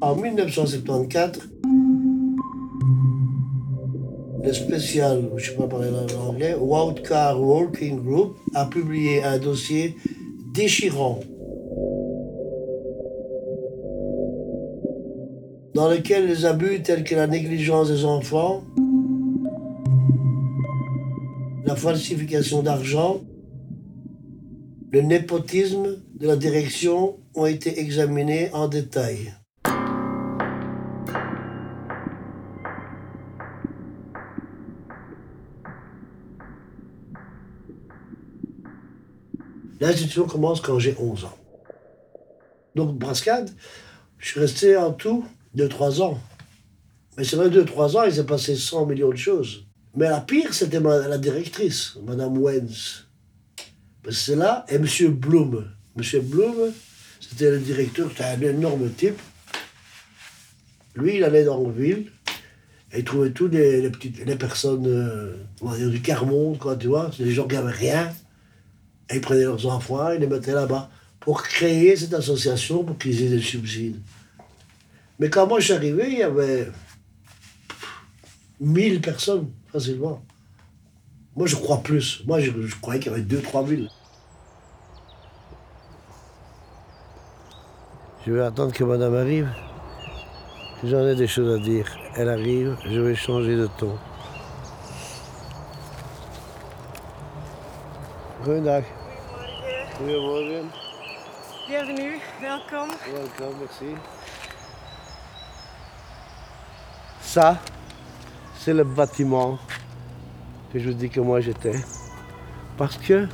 En 1974, le spécial, je ne sais pas parler l'anglais, Wildcard Working Group a publié un dossier déchirant dans lequel les abus tels que la négligence des enfants, la falsification d'argent, le népotisme de la direction ont été examinés en détail. L'institution commence quand j'ai 11 ans. Donc, Brascade, je suis resté en tout 2-3 ans. Mais c'est vrai, 2-3 ans, il s'est passé 100 millions de choses. Mais la pire, c'était la directrice, Madame Wenz. C'est là, et Monsieur Blum. Monsieur Blum, c'était le directeur, c'était un énorme type. Lui, il allait dans la ville, et il trouvait tous les, petites, les personnes, euh, du quart-monde, quoi, tu vois, les gens qui n'avaient rien. Ils prenaient leurs enfants, ils les mettaient là-bas pour créer cette association pour qu'ils aient des subsides. Mais quand moi je suis arrivé, il y avait 1000 personnes facilement. Moi je crois plus. Moi je, croyais qu'il y avait 2-3 000. Je vais attendre que madame arrive. J'en ai des choses à dire. Elle arrive, je vais changer de ton. Goedendag. Goedemorgen. Bienvenue, welkom. Welkom, merci. Ça, c'est le bâtiment que je vous dis que moi j'étais. Parce que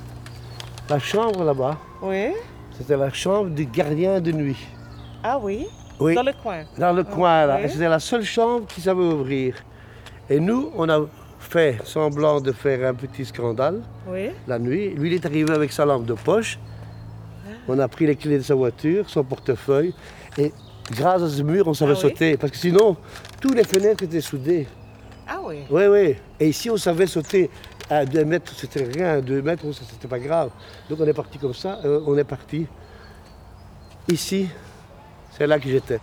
la chambre là-bas, oui. c'était la chambre du gardien de nuit. Ah oui? Oui. Dans le coin? Dans le coin, là. C'était la seule chambre qui savait ouvrir. Et nous, on a fait semblant de faire un petit scandale oui. la nuit. Lui, il est arrivé avec sa lampe de poche. Ah. On a pris les clés de sa voiture, son portefeuille. Et grâce à ce mur, on savait ah sauter. Parce que sinon, tous les fenêtres étaient soudées. Ah oui Oui, oui. Et ici, on savait sauter à 2 mètres, c'était rien. À 2 mètres, c'était pas grave. Donc on est parti comme ça, euh, on est parti. Ici, c'est là que j'étais.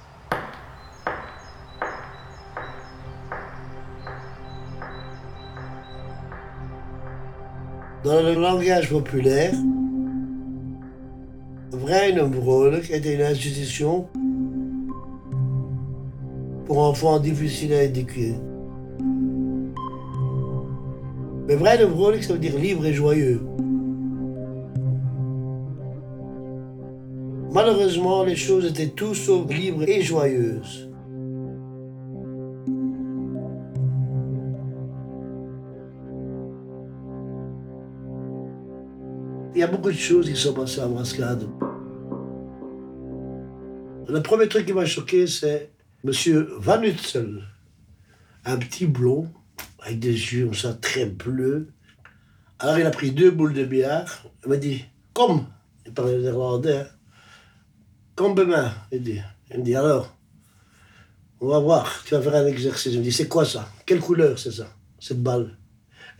Dans le langage populaire, Vrolijk était une institution pour enfants difficiles à éduquer. Mais Vrolijk, ça veut dire libre et joyeux. Malheureusement, les choses étaient tout sauf libres et joyeuses. Il y a beaucoup de choses qui sont passées à Brascade. Le premier truc qui m'a choqué, c'est M. Van Utzel, un petit blond, avec des yeux comme ça, très bleus. Alors il a pris deux boules de billard, il m'a dit, comme, il parlait néerlandais, hein. comme demain, il dit. Il me dit, alors, on va voir, tu vas faire un exercice. Il me dit, c'est quoi ça? Quelle couleur c'est ça, cette balle?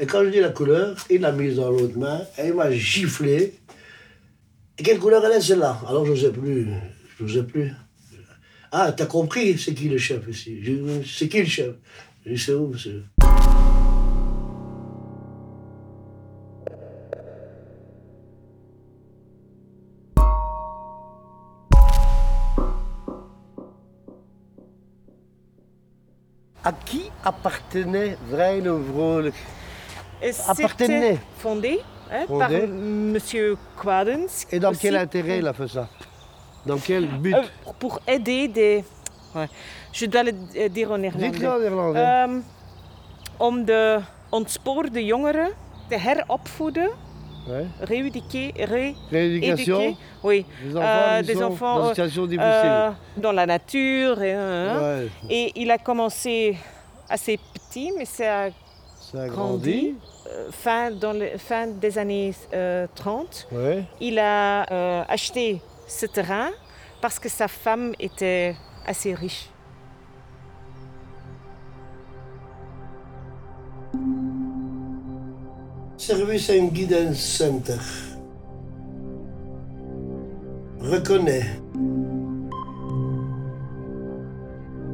Et quand je dis la couleur, il l'a mise dans l'autre main et il m'a giflé. Et quelle couleur elle est celle-là? Alors je ne sais plus. Je ne sais plus. Ah, t'as compris, c'est qui le chef ici? C'est qui le chef? Je c'est où, monsieur À qui appartenait Vreine Vrolijk appartenait fondé, hein, par M. Quadens. Et dans quel intérêt il a fait ça? Dans quel but? euh, Pour aider des... Je dois le dire en néerlandais. Dites-le en néerlandais. Um, om de ontspoorde jongeren te heropvoeden. Ouais. Rééduquer, ré Rééducation Oui. Des enfants, euh, des enfants dans. Euh, la nature. Et, hein, ouais. et il a commencé assez petit, mais ça a ça a grandi. Euh, fin, dans le, fin des années 30. Euh, il a euh, acheté ce terrain parce que sa femme était assez riche. Service and Guidance Center reconnaît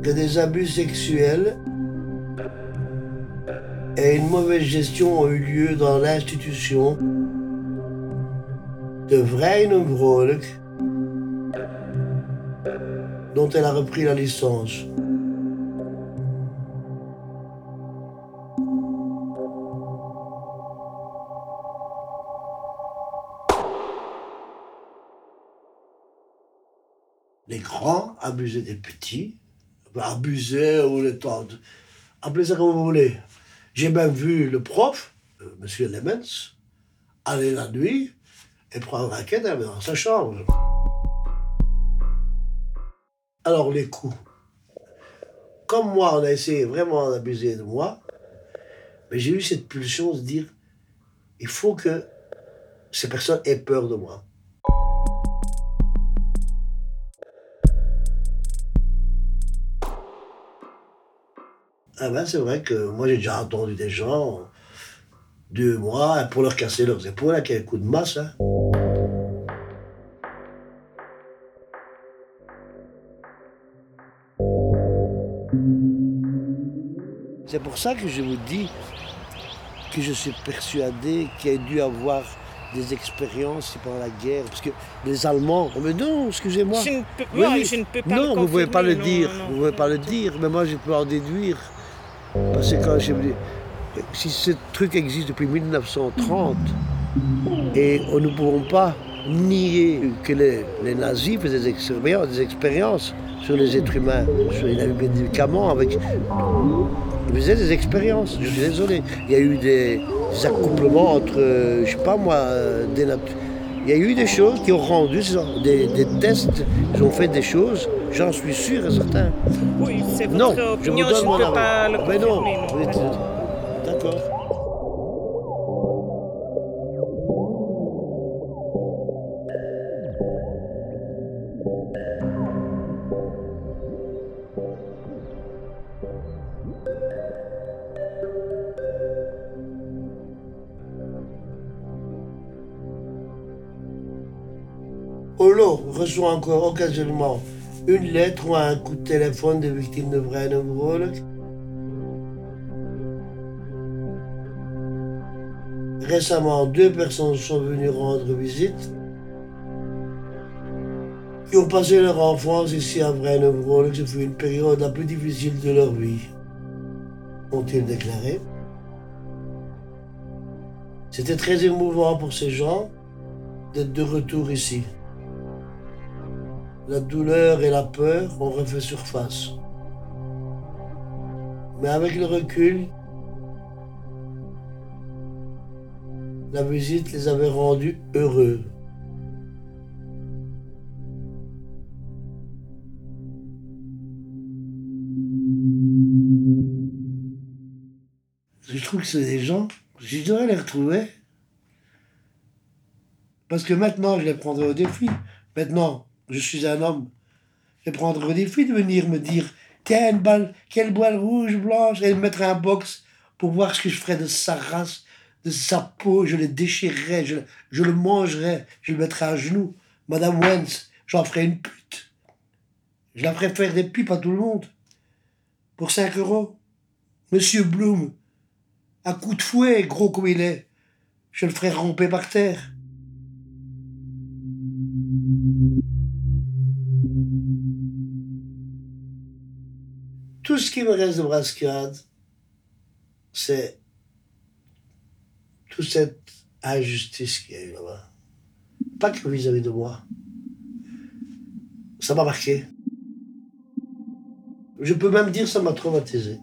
que des abus sexuels et une mauvaise gestion ont eu lieu dans l'institution de Vrijnenbroek dont elle a repris la licence. Les grands abusaient des petits, abusaient ou les temps. Appelez ça comme vous voulez. J'ai même vu le prof, euh, M. Lemens, aller la nuit et prendre un quai dans sa chambre. Alors les coups. Comme moi, on a essayé vraiment d'abuser de moi, mais j'ai eu cette pulsion de dire, il faut que ces personnes aient peur de moi. Ah ben, c'est vrai que moi j'ai déjà entendu des gens, deux mois, pour leur casser leurs épaules avec un coup de masse. Hein. C'est pour ça que je vous dis que je suis persuadé qu'il y a dû avoir des expériences pendant la guerre. Parce que les Allemands, mais non, excusez-moi. Je ne peux, oui, je ne peux pas non, le vous ne pouvez pas le dire. non, vous ne pouvez pas le dire, mais moi je peux en déduire. Parce que quand je me dis, si ce truc existe depuis 1930, et on ne pouvons pas nier que les, les nazis faisaient des expériences, des expériences sur les êtres humains, sur les médicaments, avec, ils faisaient des expériences, je suis désolé. Il y a eu des, accouplements entre, euh, je sais pas moi, euh, des nat- Il y a eu des choses qui ont rendu des, des tests, ils ont fait des choses, j'en suis sûr et certain. Oui, c'est votre Non, je vous opinion, je, ne peux pas le Mais non, confirmer. vous êtes- d'accord. Olo reçoit encore occasionnellement une lettre ou un coup de téléphone des victimes de Vrijnenbroek. Récemment, deux personnes sont venues rendre visite qui ont passé leur enfance ici à Vrijnenbroek. Ce fut une période la plus difficile de leur vie, ont-ils déclaré. C'était très émouvant pour ces gens d'être de retour ici. La douleur et la peur ont refait surface. Mais avec le recul, la visite les avait rendus heureux. Je trouve que c'est des gens, je devrais les retrouver. Parce que maintenant, je les prendrai au défi. Maintenant, je suis un homme. Je les prendrai au défi de venir me dire Tiens, une balle, quelle balle rouge, blanche, et me mettre un box pour voir ce que je ferais de sa race, de sa peau. Je le déchirerais, je, le mangerais, je le mettrais à genoux. Madame Wentz, j'en ferais une pute. Je la ferais faire des pipes à tout le monde. Pour 5 euros. Monsieur Bloom, à coup de fouet, gros comme il est, je le ferais ramper par terre. Tout ce qui me reste de Brascade, c'est toute cette injustice qu'il y a eu là-bas. Pas que vis-à-vis de moi. Ça m'a marqué. Je peux même dire que ça m'a traumatisé.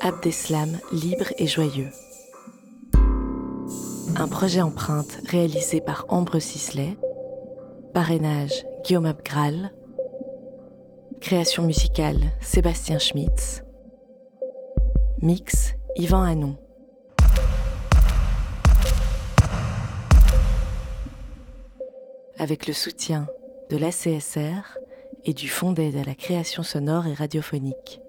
Abdeslam, libre et joyeux. Un projet empreinte réalisé par Ambre Sisley. Parrainage Guillaume Abgral. Création musicale Sébastien Schmitz. Mix Yvan Hanon. Avec le soutien de l'ACSR et du Fonds d'aide à la création sonore et radiophonique.